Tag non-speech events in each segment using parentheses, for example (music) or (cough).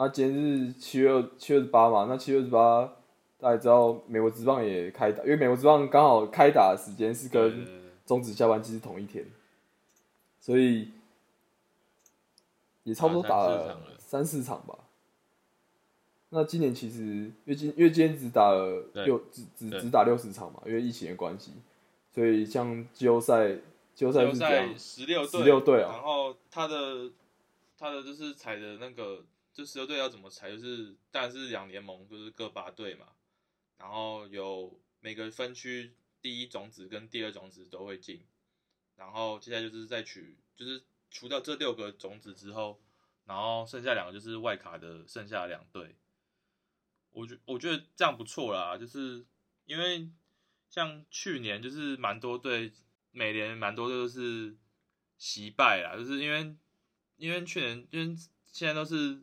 那今天是七月二七月二十八嘛，那七月二十八大家知道美国职棒也开打，因为美国职棒刚好开打的时间是跟中职下班期是同一天，所以也差不多打了了。三四场吧。那今年其实因为今因为今天只打了对六只只只打六十场嘛，因为疫情的关系，所以像季后赛季后赛是这样？赛，十六队，十六队啊然后他的他的就是踩的那个，这十六队要怎么裁，就是当然是两联盟，就是各八队嘛，然后有每个分区第一种子跟第二种子都会进，然后接下来就是再取，就是除掉这六个种子之后，然后剩下两个就是外卡的剩下两队，我觉我觉得这样不错啦，就是因为像去年就是蛮多队，美联蛮多队都是惜败啦，就是因为因为去年因为现在都是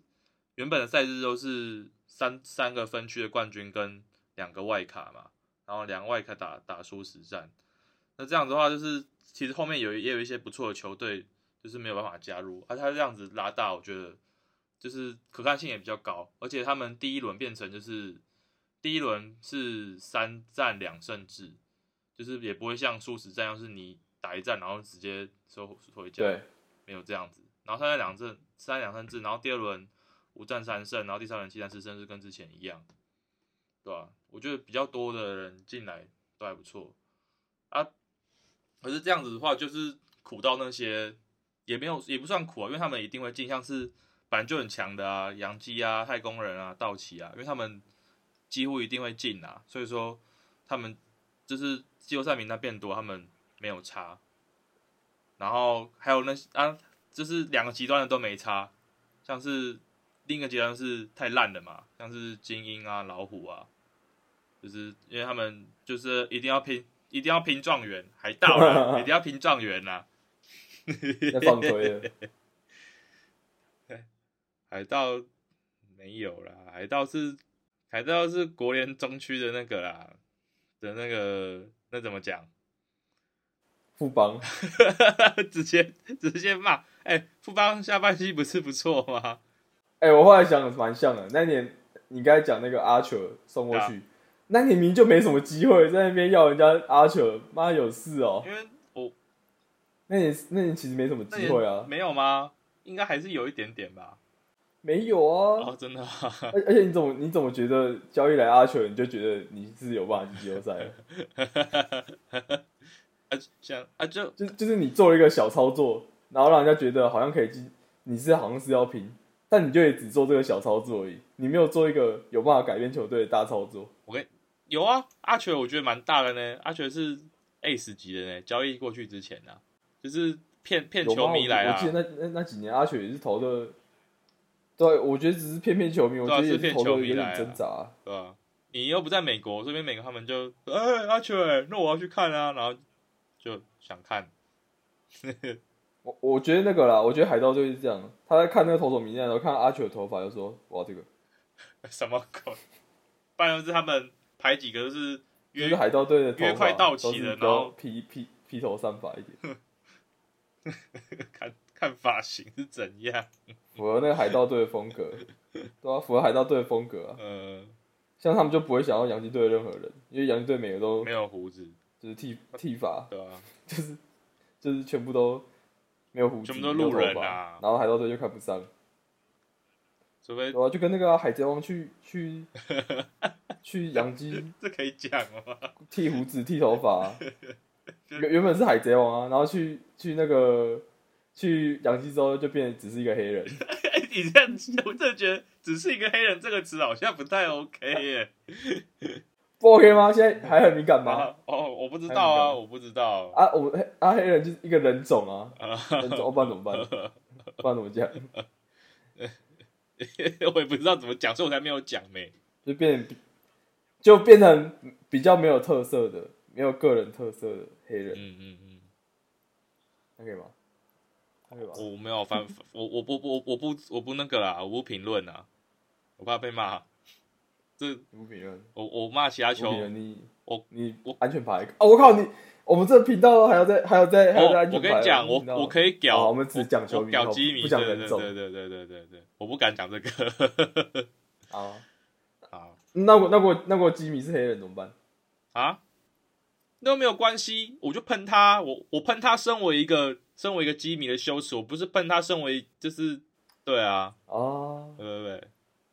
原本的赛制都是三三个分区的冠军跟两个外卡嘛，然后两个外卡打打输十战，那这样子的话就是其实后面有也有一些不错的球队就是没有办法加入，而、他这样子拉大，我觉得就是可看性也比较高，而且他们第一轮变成就是第一轮是三战两胜制，就是也不会像输十战，要是你打一战然后直接收回家，对，没有这样子。然后三战两胜，三战两胜制，然后第二轮五战三胜，然后第三轮七战四胜，是跟之前一样，对吧、我觉得比较多的人进来都还不错啊。可是这样子的话，就是苦到那些也没有也不算苦啊，因为他们一定会进，像是本来就很强的啊，杨基啊、太空人啊、道奇啊，因为他们几乎一定会进啊，所以说他们就是季后赛名单变多，他们没有差。然后还有那些啊，就是两个极端的都没差，像是另一个阶段是太烂了嘛，像是精英啊、老虎啊，就是因为他们就是一定要拼，一定要拼状元，海盗啊，一定要拼状元呐、(laughs) 在放推了。(laughs) 海盗没有啦，海盗是海盗是国联中区的那个啦的那个那怎么讲？富邦 (laughs) 直接直接骂，哎、富邦下半期不是不错吗？哎、我后来想蛮像的。那年你刚才讲那个阿球送过去，那年明明就没什么机会，在那边要人家阿球，妈有事哦、因为我那年那年其实没什么机会啊，没有吗？应该还是有一点点吧。没有啊。哦，真的、啊，而而且你怎么你怎么觉得交易来阿球，你就觉得你是有办法进季后赛了？(laughs) 啊，像啊就就就是你做了一个小操作，然后让人家觉得好像可以进，你是好像是要拼，但你就也只做这个小操作而已，你没有做一个有办法改变球队的大操作。我跟有啊，阿全我觉得蛮大的呢，阿全是 ace 级的呢，交易过去之前啊，就是骗骗球迷来啊我我记，得那那那几年阿雪也是投的，对，我觉得只是骗骗球迷，我觉得也是骗球投的有迷来挣扎、对吧、你又不在美国，这边美国他们就哎、阿球、欸，那我要去看啊，然后就想看，(laughs) 我我觉得那个啦，我觉得海盗队是这样，他在看那个投手名单的时候，看到阿雪的头发，就说哇这个，什么鬼？不然就是他们排几个就是就约是海盗队的头快到期了然后披披披头散发一点。(laughs) 看看发型是怎样，符合那个海盗队的风格，(laughs) 对啊，符合海盗队的风格啊。呃，像他们就不会想要洋基队的任何人，因为洋基队每个都没有胡子，就是剃剃发，对啊、(laughs) 就是就是全部都没有胡子，全部都路人啊没有头发然后海盗队就看不上，除非我啊，就跟那个啊、海贼王去去去 (laughs) 洋基这可以讲吗？(laughs) 剃胡子、剃头发啊、(laughs) 原原本是海贼王啊，然后去去那个去洋基之后就变成只是一个黑人，哎、你这样，我真的觉得只是一个黑人这个词好像不太 OK 耶。不 OK 吗？现在还很敏感吗？啊哦，我不知道啊，我不知道。啊，我 (laughs) 啊黑人就是一个人种啊，啊，(laughs) 人种，我不然怎么办？不然怎么讲？(laughs) 我也不知道怎么讲，所以我才没有讲呢。就变就变成比较没有特色的、没有个人特色的黑人，嗯嗯嗯，那可以吗？那可以吧？我没有翻，我我不我我不我不那个啦，我不评论啦，我怕被骂。这不评论，我我骂其他球不评论你我你我安全牌哦，我靠你！我们这频道还要再还要再还要再安我全。我跟你讲，我我可以屌，我们只讲球我迷屌基迷，不讲对人种对对对对对对对，我不敢讲这个 (laughs) 啊。啊那我那我那我基迷是黑人怎么办？啊，那没有关系，我就喷他，我我喷他，身为一个身为一个基迷的羞耻，我不是喷他，身为就是对啊，哦，对对对，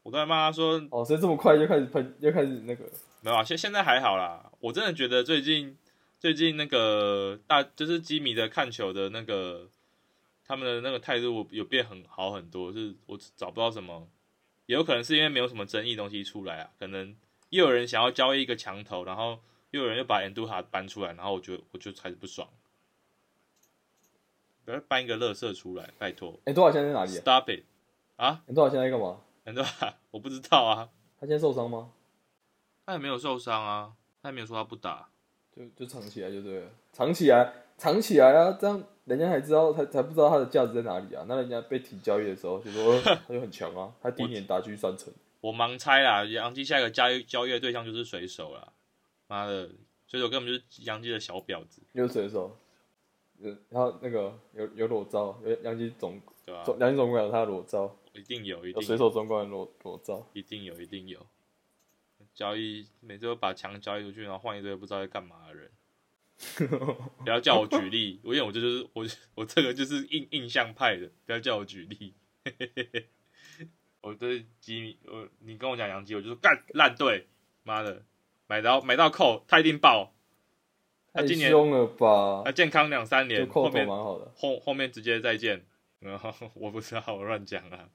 我都在骂他说哦，所以这么快就开始喷，就开始那个没有啊，现现在还好啦。我真的觉得最近最近那个大就是基迷的看球的那个他们的那个态度有变很好很多，是我找不到什么，也有可能是因为没有什么争议东西出来啊，可能又有人想要交易一个墙头，然后又有人又把 Endu 哈搬出来，然后我就我就开始不爽，不要搬一个乐色出来，拜托哎，多少现在在哪里啊？，Stop it 啊哎，多少现在在干嘛？(laughs) Endu 哈 (laughs) 我不知道啊，他现在受伤吗？他也没有受伤啊，他也没有说他不打。就就藏起来就对了，藏起来，藏起来啊，这样人家还知道，才才不知道他的价值在哪里啊。那人家被提交易的时候就说 (laughs) 他就很强啊，他第一年打狙三成，我盲猜啦，杨基下一个交易交易的对象就是水手啦。妈的，水手根本就是杨基的小婊子，有水手，呃，然后那个有有裸照，有杨基总对吧、总杨基总管有他的裸照，一定有，一有定水手总管的裸裸照，一定有，一定有。交易每次都把墙交易出去，然后换一堆不知道在干嘛的人。(laughs) 不要叫我举例，因为我这就是我我这个就是印印象派的，不要叫我举例。(laughs) 我对基米，我你跟我讲杨基，我就说干烂队，妈的，买到买到扣，他一定爆，他太今年凶了吧他？健康两三年，后面蛮好的，后后面直接再见。然 (laughs) 后我不知道，我乱讲啊。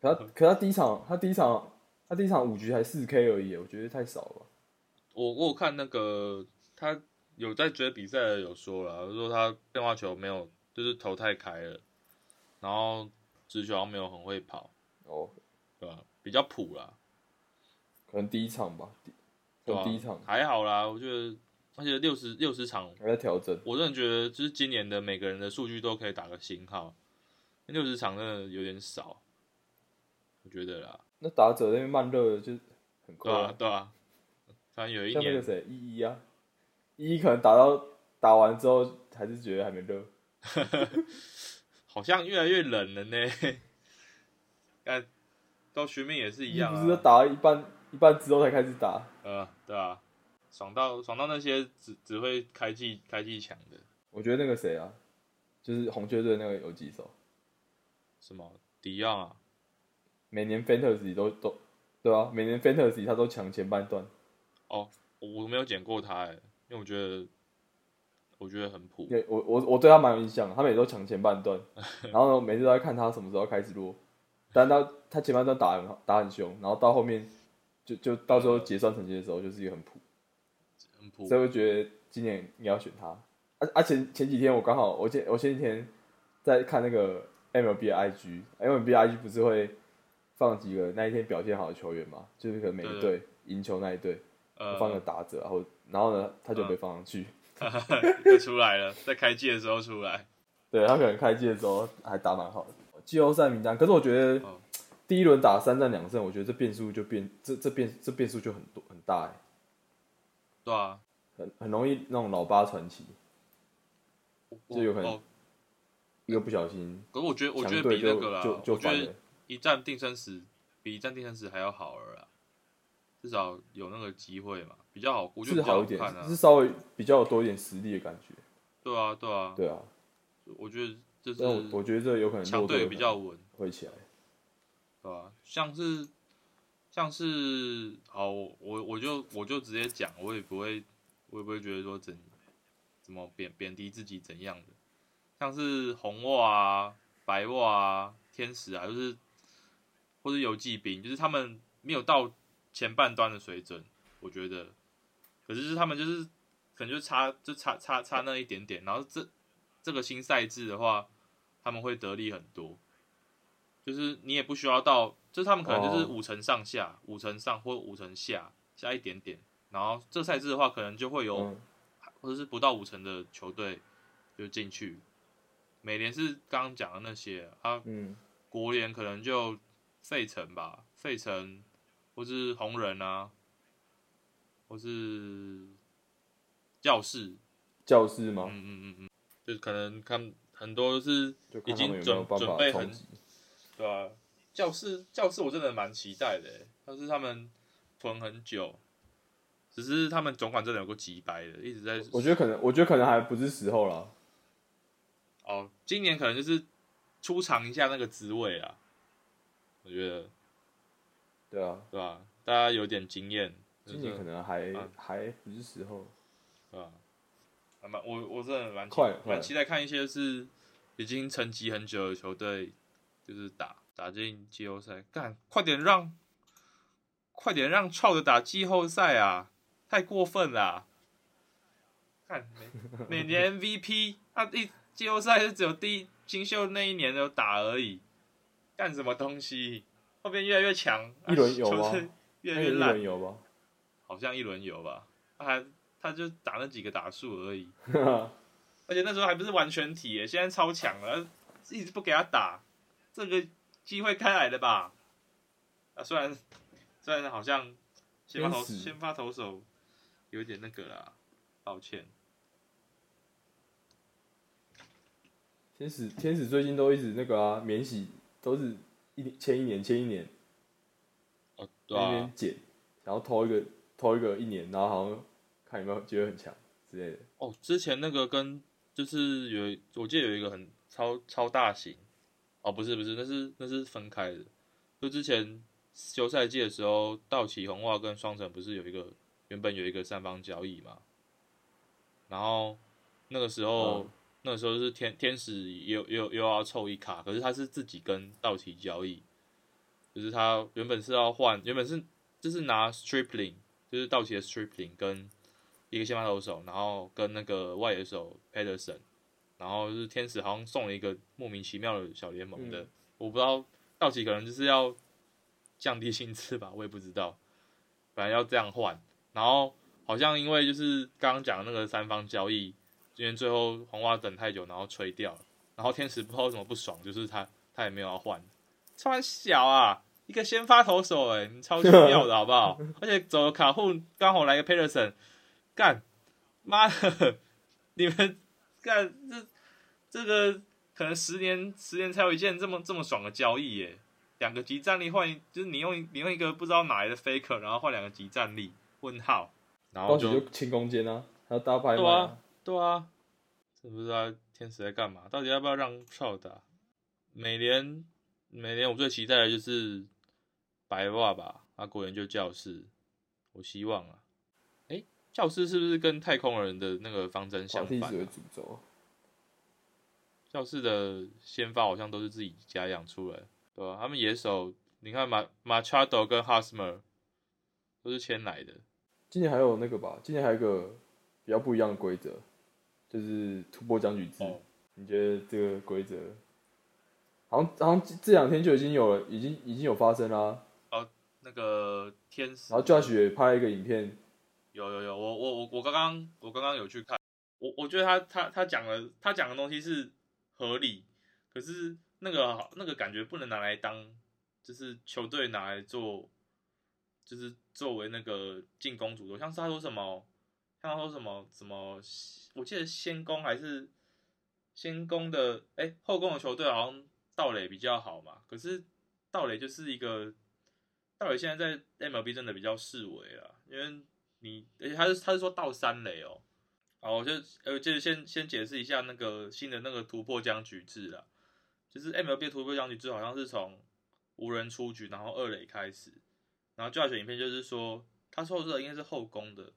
可他可他第一场他第一场他第一场五局才四 K 而已，我觉得太少了。我我有看那个他有在追比赛的有说了，他说他变化球没有，就是头太开了，然后直球好像没有很会跑，哦，对吧？比较普啦，可能第一场吧，第一场还好啦，我觉得，而且六十六十场，还在调整。我真的觉得就是今年的每个人的数据都可以打个星号，六十场真的有点少，我觉得啦，那打者那边慢热的就很快对啊啊，对啊，突然有一年像那个谁一一啊，一一可能打到打完之后还是觉得还没热，(laughs) 好像越来越冷了呢。(laughs) 看，到学妹也是一样不是。打到一半一半之后才开始打，呃，对啊，爽到爽到那些只只会开技开技强的，我觉得那个谁啊，就是红雀队那个游击手，什么？迪昂啊，每年 Fantasy 都都对啊，每年 Fantasy 他都抢前半段，哦，我没有捡过他哎，因为我觉得我觉得很普，对我我我对他蛮有印象的，他每次都抢前半段，(laughs) 然后呢每次都在看他什么时候开始落，但他他前半段打很好打很凶，然后到后面就就到时候结算成绩的时候就是一个很普。很普所以我觉得今年应该要选他。而、啊、而、前前几天我刚好我前我前几天在看那个 MLB 的 IG，MLB 的 IG 不是会放几个那一天表现好的球员嘛？就是可能每一队赢球那一队呃放个打者，然后然后呢他就被放上去。(laughs) 就出来了，在开季的时候出来，对他可能开季的时候还打蛮好的。季后赛名单，可是我觉得哦第一轮打三战两胜，我觉得这变数就变这这变这变数就很多很大哎、对啊，很很容易那种老八传奇，就有可能哦一个不小心可是我觉得我觉得就比那个啦，就就我觉得翻了。一战定生死比一战定生死还要好了啦，至少有那个机会嘛，比较好，我觉得比较是好一点看，啊是，稍微比较多一点实力的感觉。对啊对啊，对啊，我觉得就但我是我觉得这有可能强弱队队比较稳。会起来。对吧、像是像是好，我我我就我就直接讲，我也不会，我也不会觉得说怎怎么贬贬低自己怎样的，像是红袜啊、白袜啊、天使啊，就是或者游骑兵，就是他们没有到前半端的水准，我觉得，可是就是他们就是可能就差就差差差那一点点，然后这这个新赛制的话，他们会得利很多。就是你也不需要到，就是他们可能就是哦五成上下，五成上或五成下，下一点点。然后这赛制的话，可能就会有、嗯，或者是不到五成的球队就进去。美联是刚刚讲的那些啊，嗯，国联可能就费城吧，费城或是红人啊，或是教室，教室吗？嗯嗯嗯嗯，就是可能看很多都是已经准准备很。对啊，教室教室我真的蛮期待的欸，但是他们囤很久，只是他们总管真的有个几百的，一直在我觉得可能，我觉得可能还不是时候啦。哦，今年可能就是出尝一下那个滋味啊，我觉得对啊，对吧？大家有点经验，今年可能还啊还不是时候。对吧？还蛮我我真的蛮期快快蛮期待看一些是已经沉寂很久的球队，就是打打进季后赛，干快点让快点让臭的打季后赛啊！太过分啦啊、看每每年 MVP 啊，一季后赛是只有第一新秀那一年有打而已，干什么东西？后边越来越强，啊一轮游吗越来越烂轮，有吧？好像一轮游吧，他还他就打那几个打数而已，(laughs) 而且那时候还不是完全体耶，现在超强了，一直不给他打，这个机会开来的吧？啊，虽然虽然好像先发投先发投手有点那个啦，抱歉。天使天使最近都一直那个啊，免洗都是一年签一年签一年，哦，在对啊那边，减，然后偷一个偷一个一年，然后好像看有没有觉得很强之类的。哦，之前那个跟就是有，我记得有一个很超超大型，哦，不是不是，那是那是分开的。就之前休赛季的时候，道奇、红袜跟双城不是有一个原本有一个三方交易嘛？然后那个时候、嗯那个时候是天天使又又又要凑一卡，可是他是自己跟道奇交易，就是他原本是要换，原本是就是拿 Stripling，就是道奇的 Stripling 跟一个先发投手，然后跟那个外野手 Pederson，然后就是天使好像送了一个莫名其妙的小联盟的，嗯我不知道道奇可能就是要降低薪资吧，我也不知道，本来要这样换，然后好像因为就是刚刚讲的那个三方交易，因为最后红袜等太久，然后吹掉了，然后天使不知道为什么不爽，就是他他也没有要换，超然小啊。一个先发投手、欸，哎，你超奇妙的好不好？(laughs) 而且走了卡户，刚好来个 Peterson，干，妈的，你们干这这个可能十年十年才有一件这么这么爽的交易耶！两个级战力换，就是你用你用一个不知道哪来的 faker，然后换两个级战力，问号，然后就清空间啊，还有大拍卖对啊，对啊，这不知道天使在干嘛？到底要不要让票打？每年，每年，我最期待的就是白袜吧，啊，果然就教室，我希望啊。诶，教室是不是跟太空人的那个方针相反。教室的先发好像都是自己家养出来的，对吧、他们野手，你看马马查多跟哈斯 r 都是签来的。今年还有那个吧，今年还有一个比较不一样的规则，就是突破僵局制。哦你觉得这个规则，好像好像这两天就已经有了，已经已经有发生啦、哦那个天使，然后 Josh 也拍了一个影片，有有有，我我我我刚刚我刚刚有去看，我我觉得他他他讲的他讲的东西是合理，可是那个那个感觉不能拿来当，就是球队拿来做，就是作为那个进攻主轴，像是他说什么，像他说什么什么，我记得先攻还是先攻的，哎、后攻的球队好像道垒比较好嘛，可是道垒就是一个。道垒现在在 MLB 真的比较示威啊，因为你，而且他是他是说道三垒哦，好，我就呃，就先先解释一下那个新的那个突破僵局制啦，就是 MLB 突破僵局制好像是从无人出局，然后二垒开始，然后 Josh 影片就是说，他说这个应该是后攻的，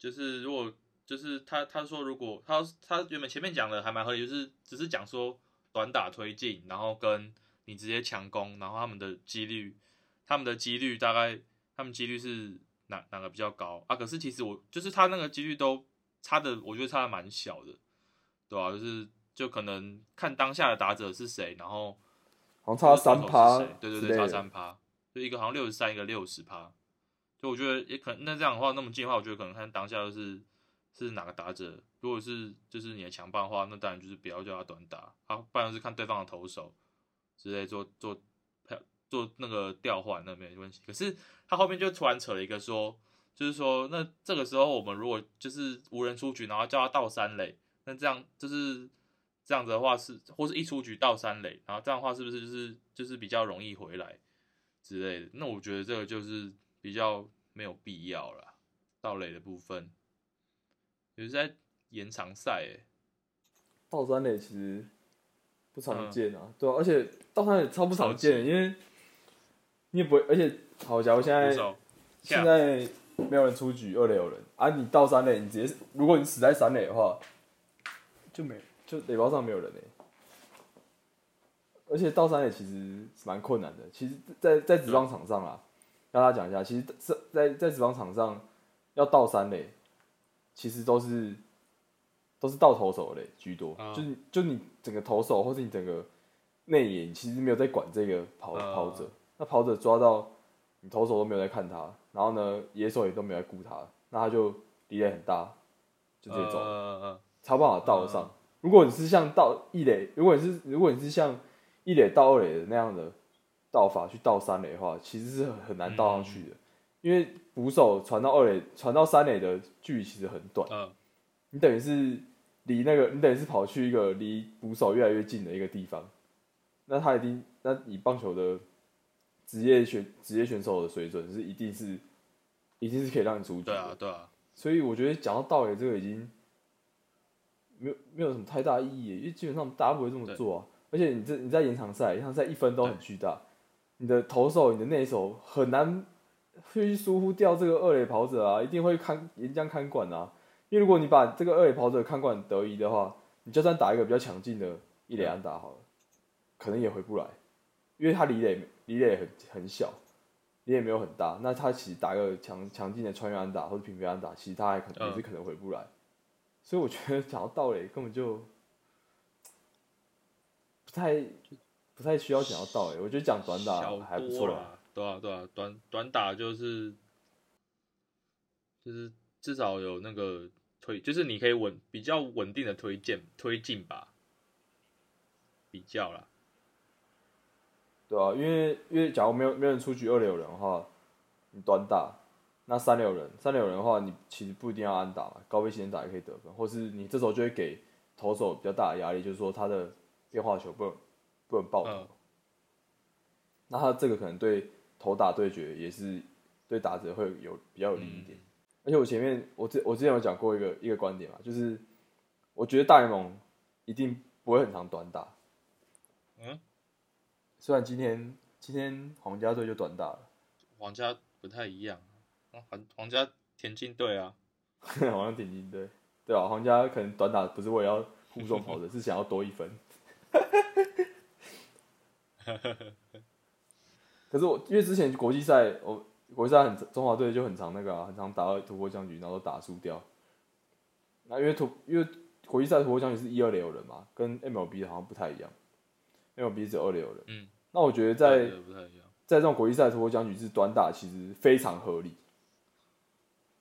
就是如果就是他他说如果他他原本前面讲的还蛮合理，就是只是讲说短打推进，然后跟你直接强攻，然后他们的几率。他们的几率大概，他们几率是哪哪个比较高啊？可是其实我就是他那个几率都差的，我觉得差的蛮小的，对吧、啊？就是就可能看当下的打者是谁，然后好像差三趴对对对，差三趴，就一个好像六十三，一个六十趴，就我觉得也可能那这样的话，那么近的话，我觉得可能看当下就是是哪个打者，如果是就是你的强棒的话，那当然就是不要叫他短打，啊，不然就是看对方的投手之类做做。做那个调换那没有关系，可是他后面就突然扯了一个说，就是说，那这个时候我们如果就是无人出局，然后叫他倒三垒，那这样就是这样子的话是，或是一出局倒三垒，然后这样的话是不是就是就是比较容易回来之类的？那我觉得这个就是比较没有必要了，倒垒的部分，也是在延长赛，哎，倒三垒其实不常见啊，对啊，而且倒三垒超不常见，因为你也不会，而且好，家伙现在现在。没有人出局，二垒有人啊！你倒三垒，你直接，如果你死在三垒的话，就没，就垒包上没有人嘞。而且倒三垒其实蛮困难的。其实，在在职棒场上啊，跟大家讲一下，其实在在在职棒场上要到三垒，其实都是都是到投手垒居多，就是就你整个投手或是你整个内野，其实没有在管这个跑跑者，那跑者抓到。你投手都没有在看他，然后呢，野手也都没有在顾他，那他就离垒很大，就这种，超办法到得上。如果你是像到一垒，如果你是如果你是像一垒到二垒的那样的道法去到三垒的话，其实是很很难到上去的，因为捕手传到二垒、传到三垒的距离其实很短，你等于是离那个，你等于是跑去一个离捕手越来越近的一个地方，那他一定，那以棒球的。职业选职业选手的水准是一定是，一定是可以让你出局。对啊，对啊。所以我觉得讲到道理，这个已经没有没有什么太大意义，因为基本上大家不会这么做啊。而且你这你在延长赛，延长赛一分都很巨大，你的投手、你的内手很难去疏忽掉这个二垒跑者啊，一定会看沿江看管啊。因为如果你把这个二垒跑者看管得宜的话，你就算打一个比较强劲的一垒安打好了，可能也回不来，因为他离垒。离垒很很小，离垒没有很大，那他其实打个强强劲的穿越安打或者平飞安打，其实他还可能也是可能回不来，所以我觉得讲到盗垒根本就不太不太需要讲到盗垒，我觉得讲短打还不错啦，对啊对啊，短短打就是就是至少有那个推，就是你可以稳比较稳定的推荐推进吧，比较啦。对啊，因为因为假如没有没有人出局，二垒有人的话，你短打，那三垒有人，三垒有人的话，你其实不一定要安打嘛，高飞先打也可以得分，或是你这时候就会给投手比较大的压力，就是说他的变化球不能不能爆头，那他这个可能对头打对决也是对打者会有比较有利一点。而且我前面我之我之前有讲过一个一个观点嘛，就是我觉得大联盟一定不会很长短打，嗯。虽然今天今天皇家队就短打了，皇家不太一样，皇皇家田径队啊，(laughs) 皇家田径队，对啊，皇家可能短打不是为了要护送跑者，(laughs) 是想要多一分。(laughs) 可是我因为之前国际赛，我国际赛很中华队就很常那个啊，很常打到突破僵局，然后都打输掉。那因为突因为国际赛突破僵局是一二垒有人嘛，跟 MLB 好像不太一样。，MLB 只有二流人，嗯，那我觉得在在这种国际赛突破僵局是短打，其实非常合理。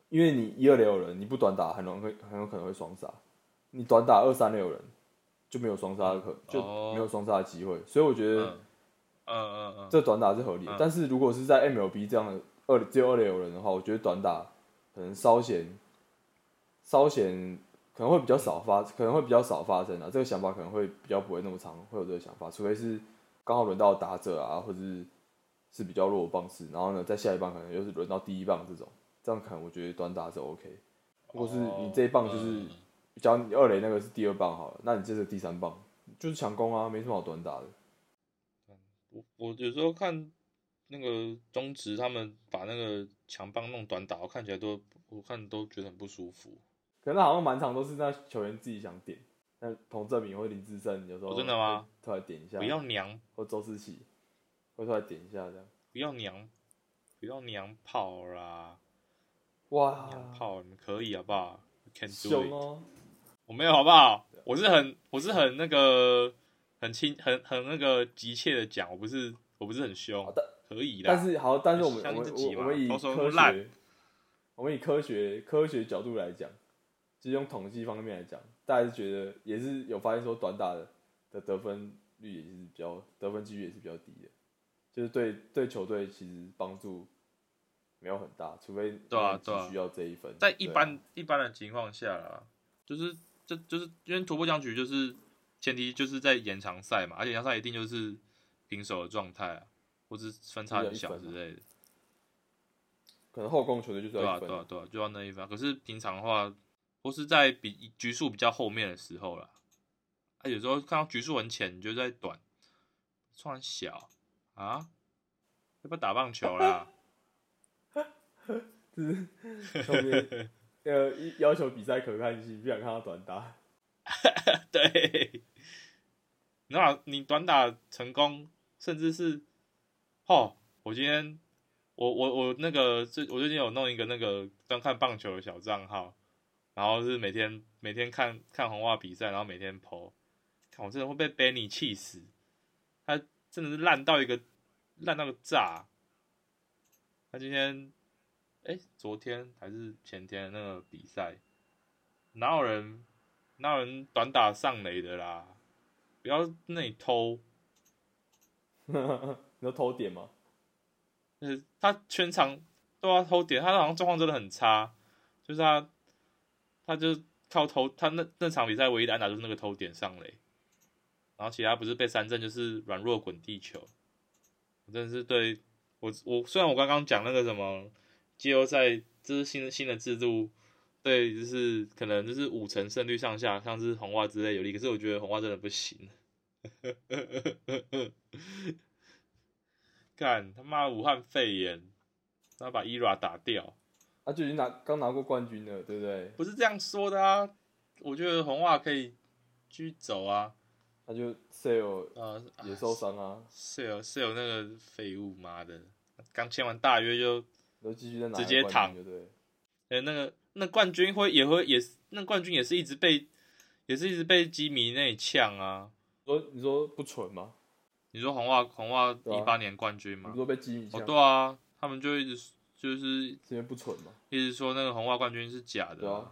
因为你一二流人，你不短打，很容易很有可能会双杀。你短打二三流人，就没有双杀的可，就没有双杀的机会。所以我觉得，嗯嗯嗯，这短打是合理。但是如果是在 MLB 这样的二只有二流人的话，我觉得短打可能稍显稍显。可能会比较少发，可能会比较少发生啊。这个想法可能会比较不会那么长，会有这个想法，除非是刚好轮到打者啊，或者是是比较弱的棒次，然后呢，在下一棒可能又是轮到第一棒这种，这样可能我觉得短打是 OK。如果是你这一棒就是，假如你二垒那个是第二棒好了，那你这是第三棒，就是强攻啊，没什么好短打的。我我有时候看那个中职他们把那个强棒弄短打，我看起来都我看都觉得很不舒服。可能好像满场都是那球员自己想点，那彭正明或林志胜有时候真的吗？突然点一下，不要娘，或周思琪会突然点一下这样，不要娘，不要娘炮啦！哇，娘炮你们可以好不好？Can do it，我没有好不好？我是很我是很那个很轻很很那个急切的讲，我不是我不是很凶，可以的。但是好，但是我们我们我们以科学，我们以科学科学角度来讲。就是用统计方面来讲，大家是觉得也是有发现说短打的的得分率也是比较得分几率也是比较低的，就是对对球队其实帮助没有很大，除非对啊你对啊需要这一分。在一般、一般的情况下啦，就是这就是因为突破僵局就是前提就是在延长赛嘛，而且延长赛一定就是平手的状态啊，或是分差很小之类的，可能后攻球队就是对啊要一分，对啊对啊，就要那一分啊。可是平常的话，或是在比局数比较后面的时候啦，啊有时候看到局数很浅，你就在短，突然小啊，要不要打棒球啦？(laughs) 后面 (laughs) 呃一要求比赛可看性，不想看到短打。(laughs) 对，那你短打成功，甚至是，哦，我今天我我我那个最我最近有弄一个那个专看棒球的小账号，然后是每天每天看看红袜比赛，然后每天 PO，看我真的会被 Benny 气死，他真的是烂到一个烂到个炸，他今天哎昨天还是前天那个比赛，哪有人哪有人短打上垒的啦？不要那里偷，(laughs) 你要偷点吗？就是他全场都要偷点，他好像状况真的很差，就是他他就靠偷，他那那场比赛唯一的安打就是那个偷点上垒，然后其他不是被三振就是软弱滚地球，我真的是对我我虽然我刚刚讲那个什么季后赛这是新的新的制度。对，就是可能就是五成胜率上下，像是红袜之类有利，可是我觉得红袜真的不行。(laughs) 干他妈武汉肺炎，他把伊 a 打掉，啊，就已经拿刚拿过冠军了，对不对？不是这样说的啊！我觉得红袜可以继续走啊，他就 sale 啊，也受伤啊，，sale sale 那个废物妈的，刚签完大约就，都继续在拿直接躺就对了。呃，那个那冠军会也会也是那冠军也是一直被也是一直被基迷那里呛啊。说你说不蠢吗？你说红袜红袜一八年冠军吗你？说被基迷哦，呛，对啊，他们就一直就是是因为不蠢嘛？一直说那个红袜冠军是假的对啊，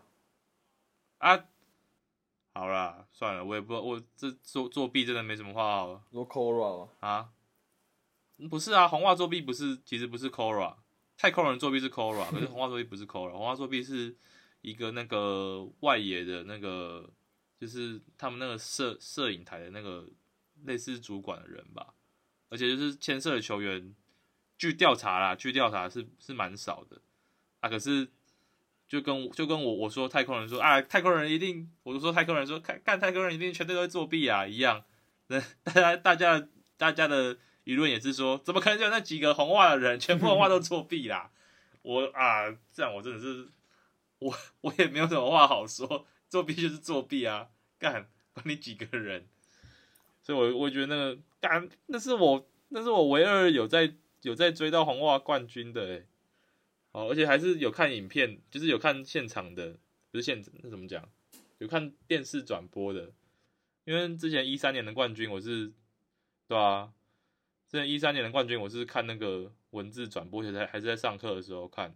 啊。好啦，算了，我也不我这作作弊真的没什么话好你说 Cora 吗？啊。嗯不是啊，红袜作弊不是，其实不是 Cora，太空人作弊是 Cora，(laughs) 可是红袜作弊不是 Cora，红袜作弊是一个那个外野的那个，就是他们那个摄摄影台的那个类似主管的人吧，而且就是牵涉的球员，据调查啦，据调查是是蛮少的。啊，可是就跟就跟我我说太空人说啊，太空人一定，我就说太空人说看干太空人一定全队都会作弊啊一样，那 (laughs) 大家大家大家的舆论也是说，怎么可能就那几个红袜的人全部红袜都作弊啦？(laughs) 我啊，这样我真的是我我也没有什么话好说，作弊就是作弊啊，干管你几个人。所以我我觉得那个干那是我那是我唯二有在有在追到红袜冠军的诶。好，而且还是有看影片，就是有看现场的，不是现那怎么讲？有看电视转播的，因为之前一三年的冠军我是，对啊，之前一三年的冠军我是看那个文字转播，而且还还是在上课的时候看。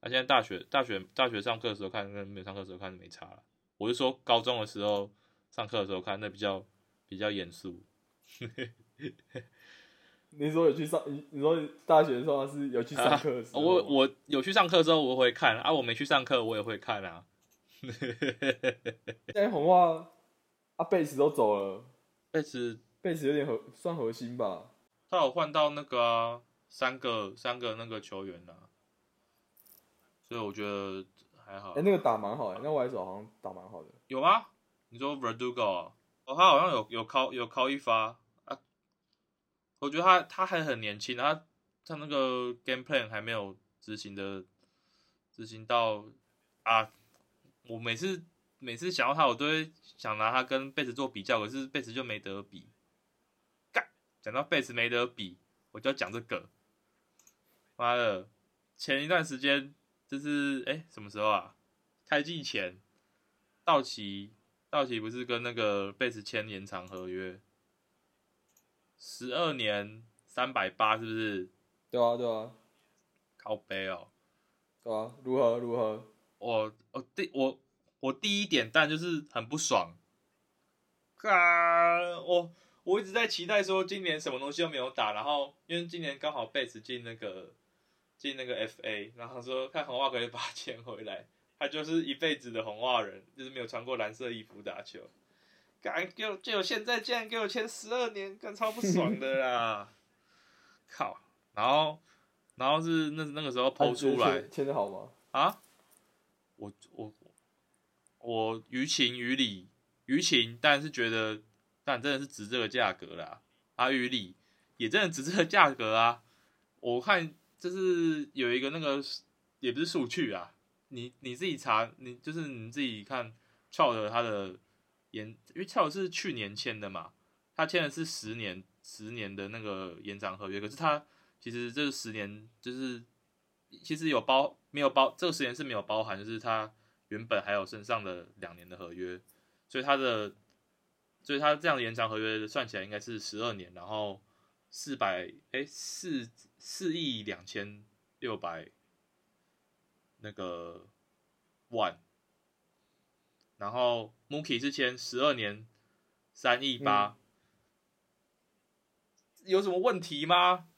啊，现在大学大学大学上课的时候看，跟没有上课的时候看没差了。我是说高中的时候上课的时候看，那比较比较严肃。(laughs) 你说有去上，你你说大学的时候是有去上课的时候，我我有去上课之后我会看啊，我没去上课我也会看啊。(laughs) 现在红袜啊贝斯都走了，贝斯贝斯有点核算核心吧？他有换到那个啊，三个三个那个球员啊，所以我觉得还好。哎、那个打蛮好的、那外手好像打蛮好的。有吗？你说 Verdugo 哦，哦他好像有有敲有敲一发啊，我觉得他他还很年轻，他他那个 game plan 还没有执行的执行到啊，我每次每次想到他，我都会想拿他跟贝斯做比较，可是贝斯就没得比。干，讲到贝斯没得比，我就要讲这个。妈的，前一段时间就是哎、什么时候啊？开季前，道奇道奇不是跟那个贝斯签延长合约，十二年三百八，是不是？对啊，对啊，靠背哦。对啊，如何如何？我我第我我第一点但就是很不爽，啊，我我一直在期待说今年什么东西都没有打，然后因为今年刚好贝斯进那个进那个 FA，然后说看红袜可以把他签回来，他就是一辈子的红袜人，就是没有穿过蓝色衣服打球。敢给我就有现在竟然给我签十二年，干超不爽的啦！(laughs) 靠，然后然后是那那个时候抛出来签的好吗？啊，我我我于情于理，于情，但是觉得但真的是值这个价格啦，啊于理也真的值这个价格啊，我看。就是有一个那个也不是数据啊，你你自己查，你就是你自己看 c h a r 他的延，因为 c h a r 是去年签的嘛，他签的是十年十年的那个延长合约，可是他其实这十年就是其实有包没有包这个十年是没有包含，就是他原本还有身上的两年的合约，所以他的所以他这样的延长合约算起来应该是十二年，然后。四百哎四四亿两千六百那个万，然后 Mookie 是签十二年三亿八，有什么问题吗？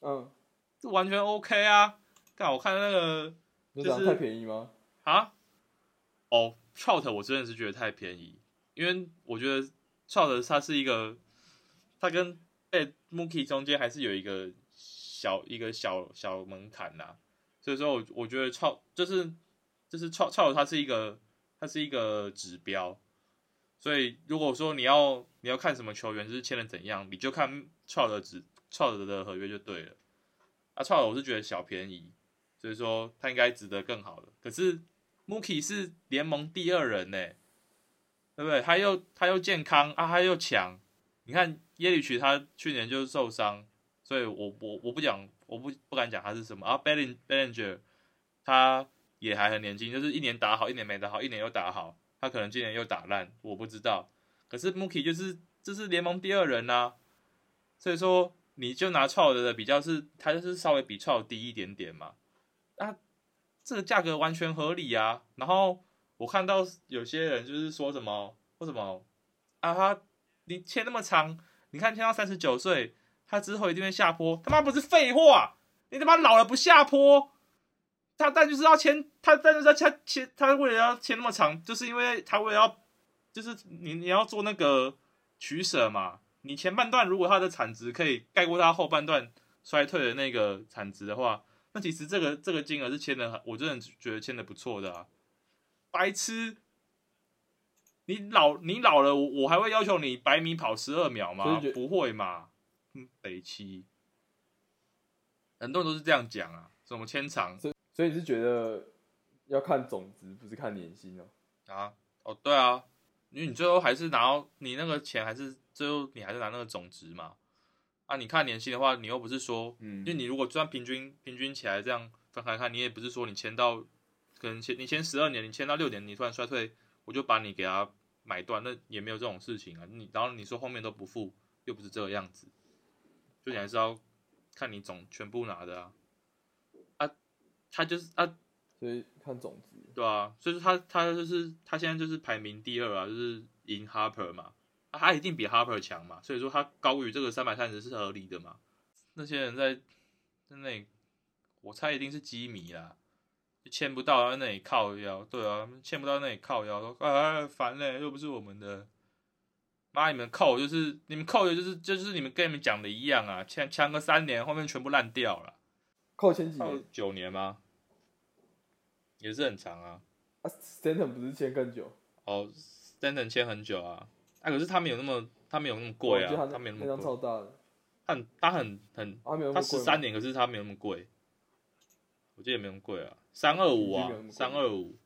嗯，这完全 OK 啊！但我看那个就是太便宜吗？啊？哦，Trout 我真的是觉得太便宜，因为我觉得 Trout 他是一个，他跟在 Mookie 中间还是有一个小一个小小门槛呐，所以说我我觉得超就是就是超超它是一个他是一个指标，所以如果说你要你要看什么球员就是签的怎样，你就看超的指超的的合约就对了。啊，超的我是觉得小便宜，所以说他应该值得更好的。可是 Mookie 是联盟第二人呢，对不对？他又他又健康啊，他又强。你看耶里奇，他去年就受伤，所以我我我不讲，我不不敢讲他是什么啊。Bellinger，他也还很年轻，就是一年打好，一年没打好，一年又打好，他可能今年又打烂，我不知道。可是 Mookie 就是这是联盟第二人呐，所以说你就拿 t r 的比较是，他就是稍微比 t r 低一点点嘛，啊，这个价格完全合理啊。然后我看到有些人就是说什么，为什么啊他。你签那么长，你看签到三十九岁，他之后一定会下坡。他妈不是废话，你他妈老了不下坡？他但就是要签，他但就是要签签，他为了要签那么长，就是因为他为了要，就是你你要做那个取舍嘛。你前半段如果他的产值可以盖过他后半段衰退的那个产值的话，那其实这个这个金额是签的，我真的觉得签的不错的啊。白痴。你老你老了，我我还会要求你百米跑十二秒吗？不会嘛，嗯，北七，很多人都是这样讲啊，什么牵长？所所以你是觉得要看总值，不是看年薪哦？啊，哦，对啊，因为你最后还是拿到你那个钱，还是最后你还是拿那个总值嘛？啊，你看年薪的话，你又不是说，嗯，因为你如果算平均平均起来这样分开看，你也不是说你签到可能签你签十二年，你签到六年，你突然衰退，我就把你给他。买断那也没有这种事情啊，你然后你说后面都不付，又不是这个样子，就你还是要看你总全部拿的啊，啊，他就是啊，所以看种子，对啊，所以说他他就是他现在就是排名第二啊，就是赢 Harper 嘛，啊，他一定比 Harper 强嘛，所以说他高于这个三百三十是合理的嘛，那些人在在那里，我猜一定是基迷啦。签不到，在那里靠腰，对啊，签不到那里靠腰，说啊烦嘞，又不是我们的，妈你们扣就是你们扣的，就是就是你们跟你们讲的一样啊，签签个三年，后面全部烂掉了，扣签几年？九年吗？也是很长啊。啊，Stanton 不是签更久？哦，Stanton 签很久啊，啊，可是他没有那么他没有那么贵啊，他没有那么贵，超大的，他很他很很，他十三年，可是他没有那么贵，我记得也没那么贵啊。三二五啊，三二五，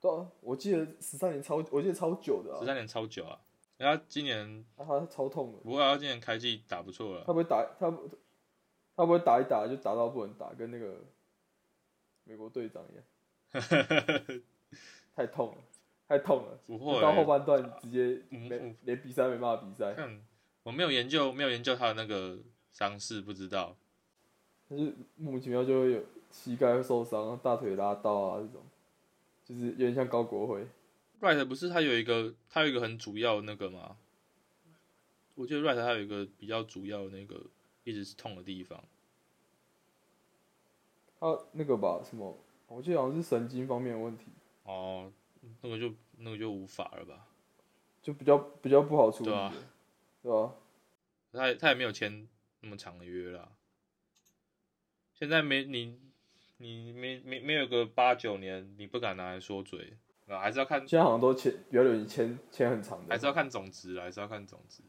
对啊，我记得十三年超，我记得超久的啊，十三年超久啊，人家今年他超痛的，不过他今年开季打不错了，他不会打他，他不会打一打就打到不能打，跟那个美国队长一样，(laughs) 太痛了，太痛了，不会。到后半段直接没连比赛没办法比赛，我没有研究没有研究他的那个伤势，不知道，但是莫名其妙就会有。膝盖受伤，大腿拉到啊，这种就是有点像高国辉。Right 不是他有一个，他有一个很主要的那个吗？我记得 Right 他有一个比较主要的那个一直是痛的地方。他那个吧，什么？我记得好像是神经方面的问题，哦，那个就那个就无法了吧？就比较比较不好处理的，对啊对吧？他也他也没有签那么长的约啦。现在没你你没没没有个八九年，你不敢拿来说嘴啊，还是要看现在好像都签比较流行签签很长的，还是要看总值啦，还是要看总值。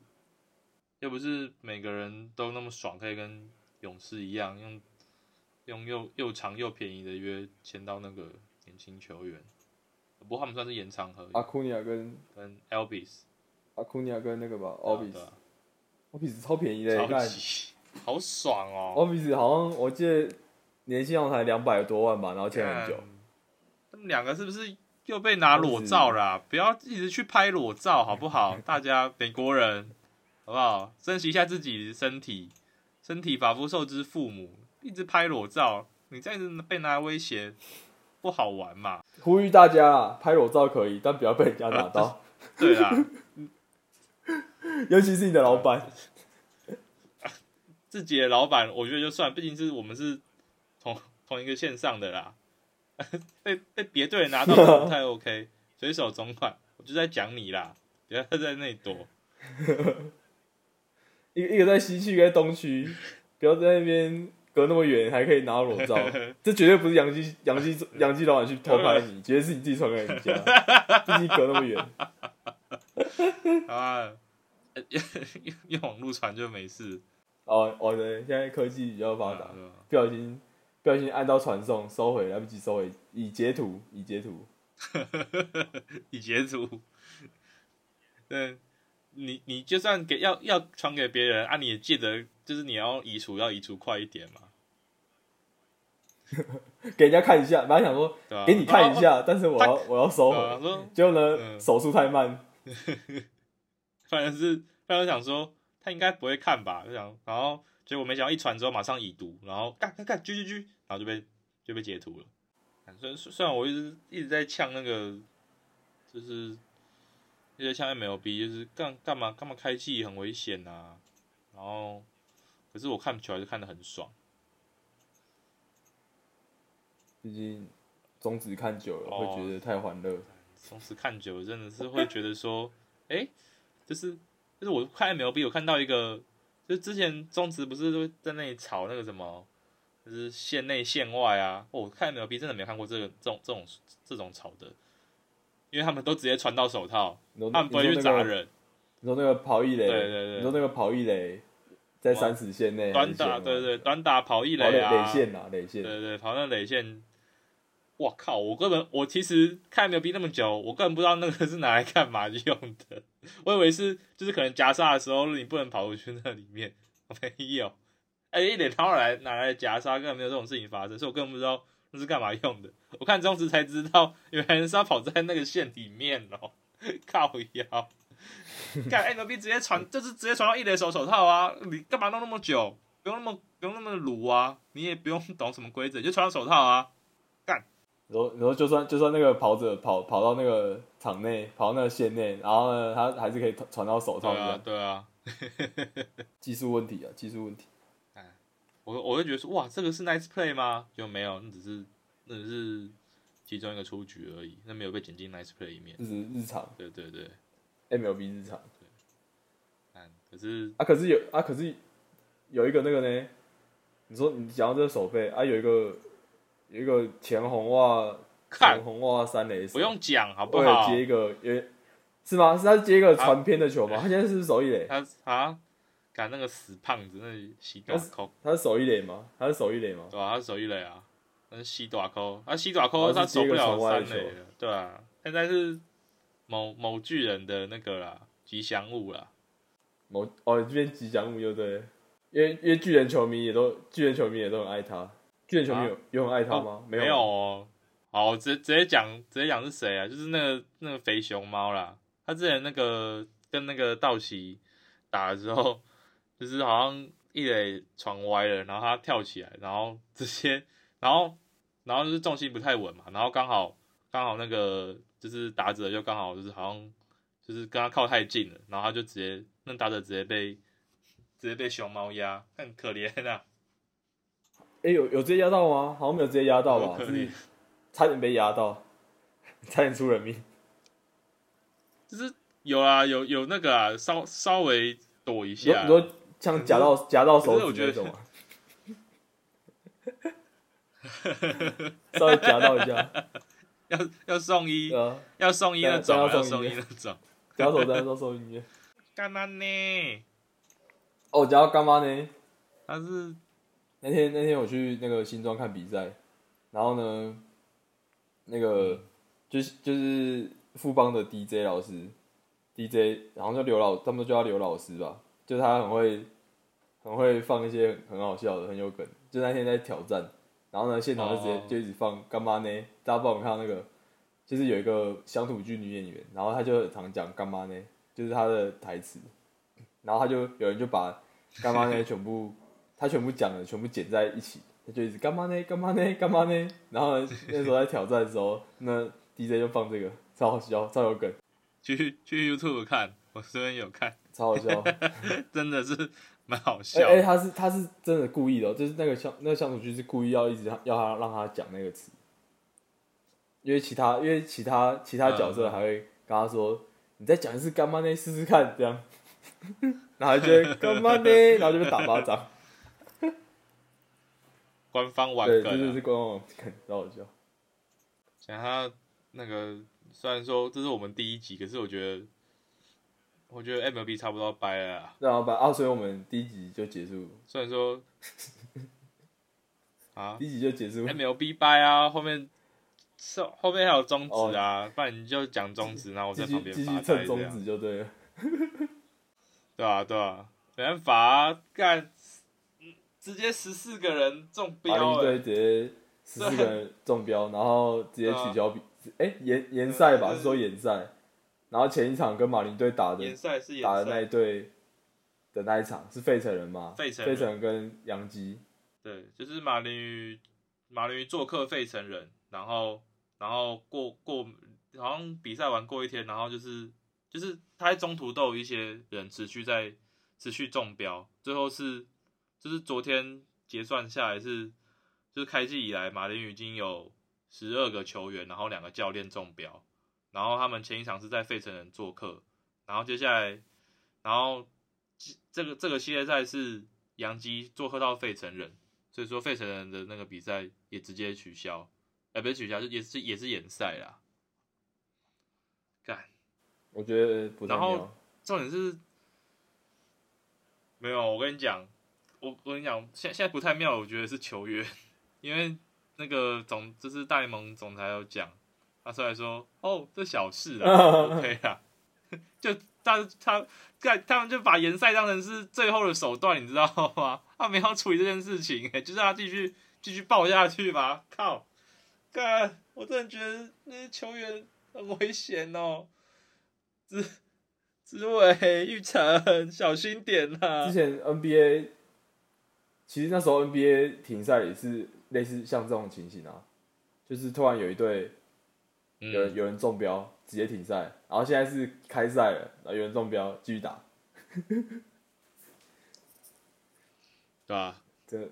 又不是每个人都那么爽，可以跟勇士一样用用又又长又便宜的约签到那个年轻球员。不过他们算是延长合约，阿库尼亚跟跟 Elvis 阿库尼亚跟那个吧，Elvis，Elvis 超便宜的，超好爽哦！Obis 好像我记得年薪好像才两百多万吧，然后签很久。他们两个是不是又被拿裸照啦、不要一直去拍裸照好不好？(laughs) 大家美国人好不好？珍惜一下自己的身体，身体发肤受之父母，一直拍裸照，你这样子被拿来威胁，不好玩嘛？呼吁大家啊，拍裸照可以，但不要被人家拿到，对啦，(laughs) 尤其是你的老板。(laughs) 自己的老板，我觉得就算，毕竟是我们是同 (laughs) 同一个线上的啦，(laughs) 被被别队拿到不太 OK，(laughs) 随手总管，我就在讲你啦，不要在那里躲。一个一个在西区，一个在东区，不要在那边隔那么远，还可以拿到裸照，这绝对不是杨基杨基杨基老板去偷拍你，绝对是你自己传给人家，毕竟隔那么远。啊，呃用用网络传就没事，哦哦对，现在科技比较发达，不小心不小心按到传送，收回来不及收回，已截图已截图。已截图。(laughs) (laughs) 对，你你就算给要要传给别人啊，你也记得就是你要移除要移除快一点嘛，(laughs) 给人家看一下，本来想说？给你看一哦，下，但是我要我要收回，哦对啊说结果呢嗯手速太慢，反正是反正想说他应该不会看吧，就想然后结果没想到一传之后马上已读，然后干干干狙狙狙，然后就被就被截图了。虽然虽然我一直一直在呛那个，就是一直在呛 MLB，就是干干嘛干嘛开季很危险呐、然后可是我看球还是看得很爽。毕竟中指看久了哦会觉得太欢乐。同时看久了，真的是会觉得说，哎、就是就是我看 MLB，我看到一个，就之前中职不是都在那里吵那个什么，就是线内线外啊。哦我看 MLB 真的没有看过这个这种这种这种吵的，因为他们都直接传到手套，他们不会去砸。人，你说那个跑一垒，对对对你说那个跑一垒在三十线内，短打，对对，短打跑一跑垒垒啊，垒线啊，垒线。对对，跑那垒线。我靠！我根本我其实看 MLB 那么久，我根本不知道那个是拿来干嘛用的。(laughs) 我以为是就是可能夹杀的时候你不能跑回去那里面，(laughs) 没有。哎、一脸掏来拿来夹杀，根本没有这种事情发生，所以我根本不知道那是干嘛用的。我看中时才知道，原来是要跑在那个线里面哦，靠腰。看 MLB 直接传，就是直接传到一垒手手套啊！你干嘛弄那么久？不用那么不用那么鲁啊！你也不用 (laughs) 懂什么规则，你就传到手套啊！干！然后然后就算就算那个跑者跑跑到那个场内，跑到那个线内，然后呢，他还是可以传到手对啊套的，，对啊，(laughs) 技术问题啊，技术问题。我我会觉得说，哇，这个是 nice play 吗？就没有，那只是那只是其中一个出局而已，那没有被剪进 nice play 里面。这是日常对对对，MLB 日常看，可是啊，可是有啊，可是有一个那个呢，你说你讲到这个手背啊，有一个有一个前红袜看前红袜三垒不用讲好不好？接一个也是吗？是他接一个传偏的球吗？他现在是不是守一垒？他啊，赶那个死胖子那里吸短扣，他是手一垒吗？他是手一垒吗？对吧、他是手一垒啊，那是吸短扣，他吸短扣哦他是接一个守不了三垒了，对啊，现在是某某巨人的那个啦，吉祥物啦。某哦，这边吉祥物又对了，因为因为巨人球迷也都巨人球迷也都很爱他。巨人球迷有、有很爱他吗？没有有哦。好，我直直接讲，直接讲是谁啊？就是那个那个肥熊猫啦。他之前那个跟那个道奇打的时候，就是好像一垒传歪了，然后他跳起来，然后直接，(laughs) 然后然后就是重心不太稳嘛，然后刚好刚好那个就是打者就刚好就是好像就是跟他靠太近了，然后他就直接那打者直接被直接被熊猫压，很可怜啊。哎、有有直接压到吗？好像没有直接压到吧，有可是差点被压到，(laughs) 差点出人命。就是有啊，有有那个啊，稍稍微躲一下像夹到夹到手指那种啊？(laughs) 稍微夹到一下，(laughs) 要要送医，啊，要送医那种 (laughs) 要送医要送医那种。夹手在说收音乐。干嘛呢？哦，我夹到干妈呢？他是那天那天我去那个新庄看比赛，然后呢，那个、就是就是富邦的 DJ 老师，DJ 然后叫刘老，他们都叫他刘老师吧，就他很会很会放一些很好笑的，很有梗。就那天在挑战，然后呢，现场就直接、哦就一直放干妈呢，大家不知道有没有看到那个，就是有一个乡土剧女演员，然后她就很常讲干妈呢，就是她的台词，然后他就有人就把干妈呢 (laughs) 全部他全部讲的全部剪在一起，他就一直干嘛呢？干嘛呢？干嘛呢？然后呢那时候在挑战的时候，那 DJ 就放这个，超好笑，超有梗，去去 YouTube 看，我这边有看，超好笑。(laughs) 真的是蛮好哎、笑哎、他是他是真的故意的哦、就是那个相那个相处剧是故意要一直要他让他讲那个词，因为其他因为其他其他角色还会跟他说，你再讲一次干妈呢？试试看这样，(laughs) 然后就干妈呢？(laughs) 然后就被打巴掌。官方玩对，梗、啊这就是。官网梗，超好笑。讲他那个，虽然说这是我们第一集，可是我觉得，我觉得 MLB 差不多要掰了啦。然后把啊，所以我们第一集就结束，虽然说 (laughs) 啊第一集就结束。，MLB 掰啊，后面是后面还有中指啊，不然你就讲中指，然后我在继续继续旁边发蹭中就对了。(laughs) 对啊对啊，没办法啊，干，直接十四个人中马标哎、林队直接十四个人中标，然后直接取消比，哎延延赛吧，是说延赛。然后前一场跟马林队打的联赛是打的那，一队的那一场是费城人吗？费城费城跟杨基，对，就是马林鱼，马林鱼做客费城人，然后然后过过，好像比赛完过一天，然后就是就是他在中途都有一些人持续在持续中标，最后是就是昨天结算下来是就是开季以来马林鱼已经有十二个球员，然后两个教练中标，然后他们前一场是在费城人做客，然后接下来然后这个这个系列赛是杨基做客到费城人。所以说费城人的那个比赛也直接取消，哎、不是取消，就也是也是延赛啦。干，我觉得不然后。重点是没有，我跟你讲，我我跟你讲，现现在不太妙，我觉得是球员，因为那个总就是大联盟总裁有讲，他出来说，哦，这小事啊，(laughs) OK 啊，就他他干他们就把联赛当成是最后的手段，你知道吗？他们要处理这件事情、哎，就是他继续继续爆下去吧，靠，干，我真的觉得那些球员很危险哦，志志伟、玉成，小心点呐、之前 NBA 其实那时候 NBA 停赛也是类似像这种情形啊，就是突然有一队有有人中标，直接停赛，然后现在是开赛了，然后有人中标继续打，(laughs) 对吧？这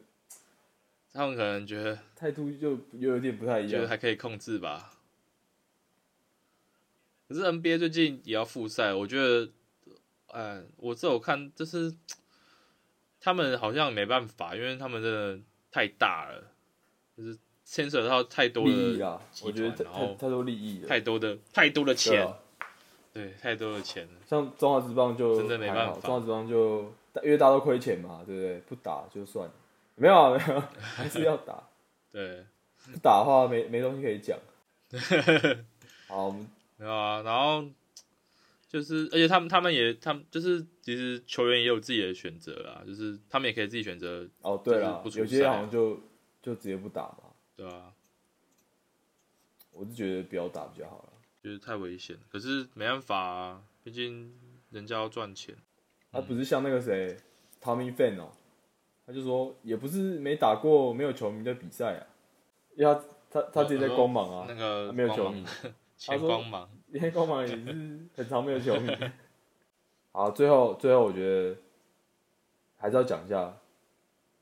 他们可能觉得态度就又有点不太一样。觉得还可以控制吧。可是 NBA 最近也要复赛，我觉得，嗯，我这我看，就是他们好像没办法，因为他们真的太大了，就是牵扯到太多的利益啊，我觉得太太太多利益了，太多的太多的对钱，啊对，太多的钱了。像中华职棒就真的没办法中华职棒就因为大家都亏钱嘛，对不对？不打就算了，没有啊，没有，还是要打。(laughs) 对，不打的话没没东西可以讲。(laughs) 好，我们没有啊，然后就是，而且他们他们也他们就是，其实球员也有自己的选择啦，就是他们也可以自己选择，哦对了有些好像就就直接不打嘛，对啊、我是觉得不要打比较好了。就是太危险，可是没办法啊，毕竟人家要赚钱。他不是像那个谁，Tommy Fan 哦，他就说也不是没打过没有球迷的比赛啊，因为他他他自己在光芒啊那，个他没有球迷，(laughs) 前光芒，因为光芒也是很常没有球迷。(laughs) 好，最后最后我觉得还是要讲一下，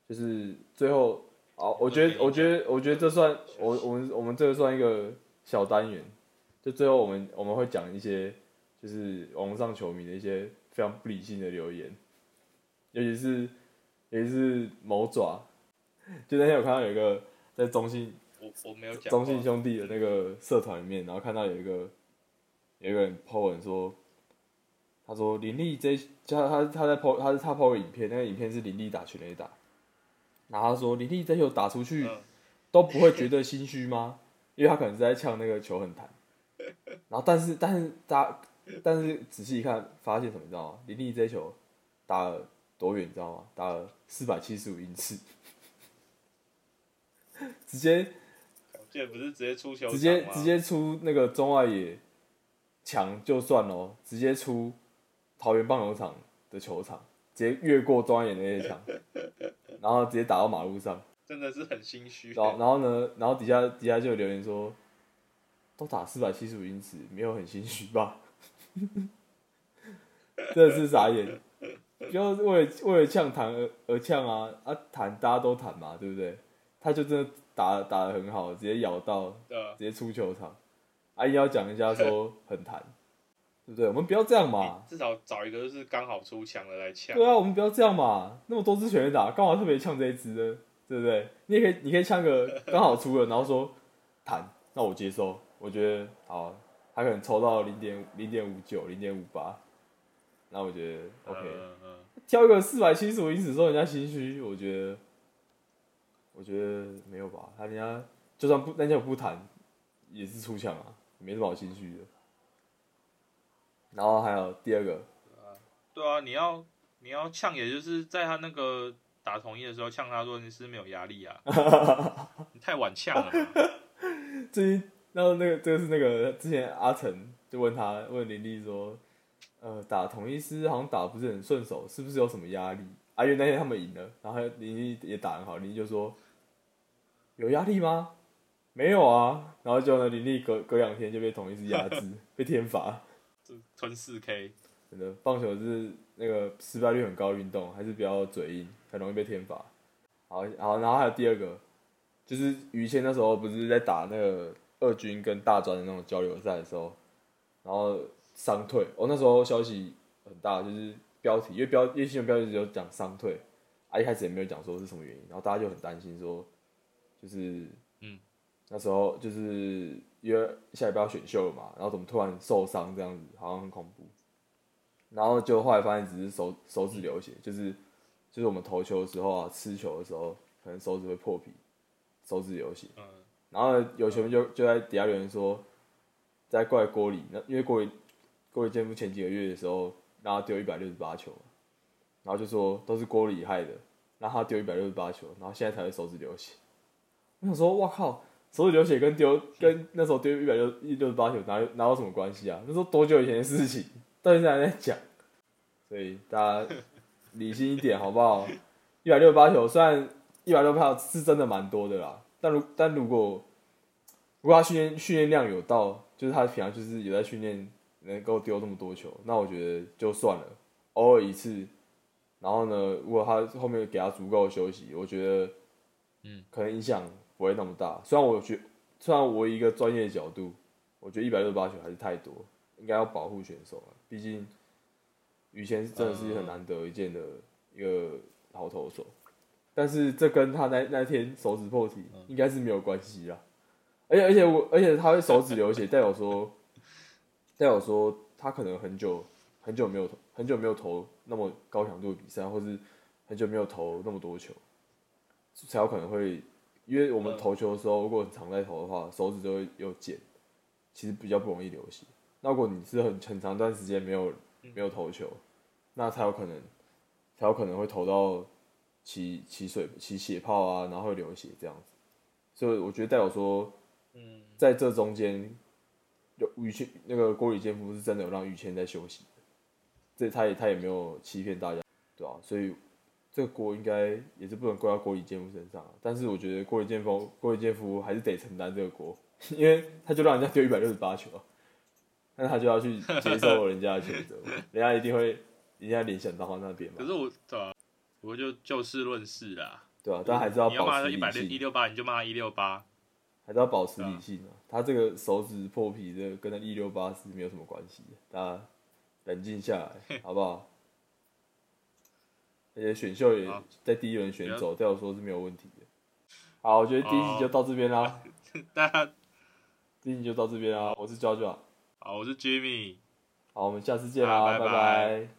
就是最后好，我觉得，我觉得，我觉得这算我我们我们这个算一个小单元，就最后我们我们会讲一些就是网上球迷的一些非常不理性的留言，尤其是尤其是某爪，就那天我看到有一个在中信我我没有讲中信兄弟的那个社团里面，然后看到有一个有一个人 po 文说，他说林立这他他他在 po 他是他 po 个影片，那个影片是林立打全垒打，然后他说林立这球打出去嗯都不会觉得心虚吗？因为他可能是在呛那个球很弹，然后但是但是大家但是仔细一看发现什么你知道吗？林立这球打了多远你知道吗？打了四百七十五英尺，直接。这不是直接出球直接直接出那个中外野墙就算咯，直接出桃园棒球场的球场，直接越过中外野那些墙，然后直接打到马路上，真的是很心虚。然后然后呢，然后底下底下就有留言说，都打四百七十五英尺，没有很心虚吧？(laughs) 真的是傻眼，不要为了为了呛弹而而呛啊啊弹大家都弹嘛，对不对？他就真的打打的很好，直接咬到直接出球场，阿姨要讲一下说很弹，对不对？我们不要这样嘛。至少找一个就是刚好出墙的来呛。对啊，我们不要这样嘛。那么多支全垒打，干嘛特别呛这一支呢？对不对？你也可以，你可以呛个刚好出了，然后说弹，那我接受。我觉得好，他可能抽到零点零点五九、零点五八，那我觉得 OK。嗯嗯挑一个四百七十五英尺说人家心虚，我觉得，我觉得没有吧。他人家就算不人家不弹，也是出墙啊，没什么好心虚的。然后还有第二个，对啊，你要你要呛，也就是在他那个打统一的时候呛他说你是没有压力啊，(laughs) 你太晚呛了嘛。(laughs) 最近，然后那个这个是那个之前阿成就问他问林立说，呃，打统一师好像打不是很顺手，是不是有什么压力？啊，因为那天他们赢了，然后林立也打很好，林立就说有压力吗？没有啊，然后就呢，林立隔隔两天就被统一师压制，(laughs) 被天罚。这吞四 K，真的，棒球是那个失败率很高的运动，还是比较嘴硬，很容易被天罚。好，好，然后还有第二个，就是于谦那时候不是在打那个二军跟大专的那种交流赛的时候，然后伤退，哦，那时候消息很大，就是标题，因为标因为新闻标题只有讲伤退，啊，一开始也没有讲说是什么原因，然后大家就很担心说，就是，嗯，那时候就是因为下礼拜要选秀了嘛，然后怎么突然受伤这样子，好像很恐怖。然后就后来发现只是手手指流血，就是就是我们投球的时候啊，吃球的时候，可能手指会破皮，手指流血。嗯，然后有球迷就就在底下留言说，在怪郭里，那因为郭里郭里健夫前几个月的时候让他丢一百六十八球，然后就说都是郭里害的，让他丢一百六十八球，然后现在才会手指流血。我想说，哇靠，手指流血跟丢跟那时候丢一百六一六十八球哪有哪有什么关系啊？那时候多久以前的事情，到现在还在讲，所以大家理性一点好不好？一百六十八球虽然一百六十八是真的蛮多的啦，但如但如果如果他训练训练量有到，就是他平常就是有在训练，能够丢这么多球，那我觉得就算了，偶尔一次。然后呢，如果他后面给他足够的休息，我觉得，嗯，可能影响不会那么大。虽然我觉，虽然我以一个专业的角度，我觉得一百六十八球还是太多，应该要保护选手啊。毕竟，于谦真的是很难得一见的一个好投手，但是这跟他那那天手指破体应该是没有关系啦。而且而且我而且他会手指流血，代表说，代表说他可能很久很久没有投很久没有投那么高强度的比赛，或是很久没有投那么多球，才有可能会。因为我们投球的时候，如果很常在投的话，手指就会有茧，其实比较不容易流血。那如果你是很很长一段时间没有没有投球，那才有可能才有可能会投到起起水起血泡啊，然后会流血这样子。所以我觉得代表说，嗯，在这中间，有于谦那个郭宇健夫是真的有让于谦在休息的，这他也他也没有欺骗大家，对吧、所以这个锅应该也是不能怪到郭李健夫身上啊。但是我觉得郭李健夫郭李健夫还是得承担这个锅，(laughs) 因为他就让人家丢一百六十八球啊，那他就要去接受人家的选择，(laughs) 人家一定会人家联想到他那边嘛可。是我对吧、我就就事论事啦，对啊，但还是要你要保持理骂他一百六一，六八，你就骂他一六八。还是要保持理性啊。他这个手指破皮的跟那一六八是没有什么关系的，大家冷静下来，(laughs) 好不好？而且选秀也在第一轮选走，对我说是没有问题的。好，我觉得第一集就到这边啦，(laughs) 大家第一集就到这边啦。我是娇娇，好，我是 Jimmy。好，我们下次见啦，拜拜拜拜